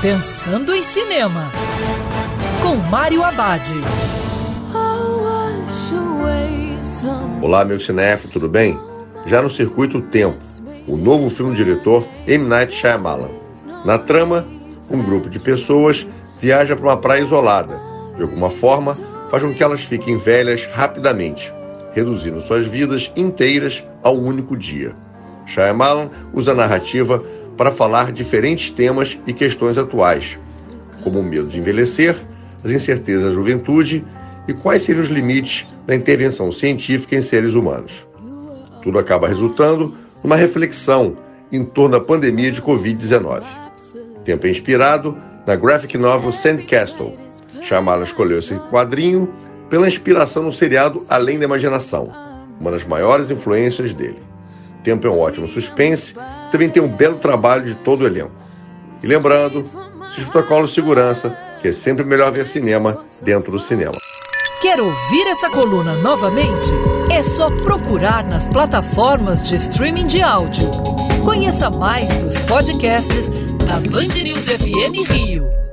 Pensando em Cinema, com Mário Abad. Olá, meu cinéfilo, tudo bem? Já no Circuito Tempo, o novo filme do diretor M. Night Shyamalan. Na trama, um grupo de pessoas viaja para uma praia isolada. De alguma forma, faz com que elas fiquem velhas rapidamente, reduzindo suas vidas inteiras a um único dia. Shyamalan usa a narrativa para falar diferentes temas e questões atuais, como o medo de envelhecer, as incertezas da juventude e quais seriam os limites da intervenção científica em seres humanos. Tudo acaba resultando numa reflexão em torno da pandemia de Covid-19. O tempo é inspirado na graphic novel Sandcastle. Shyamalan escolheu esse quadrinho pela inspiração no seriado Além da Imaginação, uma das maiores influências dele. Tempo é um ótimo suspense também tem um belo trabalho de todo o elenco. E lembrando, os protocolos de segurança, que é sempre melhor ver cinema dentro do cinema. Quer ouvir essa coluna novamente? É só procurar nas plataformas de streaming de áudio. Conheça mais dos podcasts da Band News FM Rio.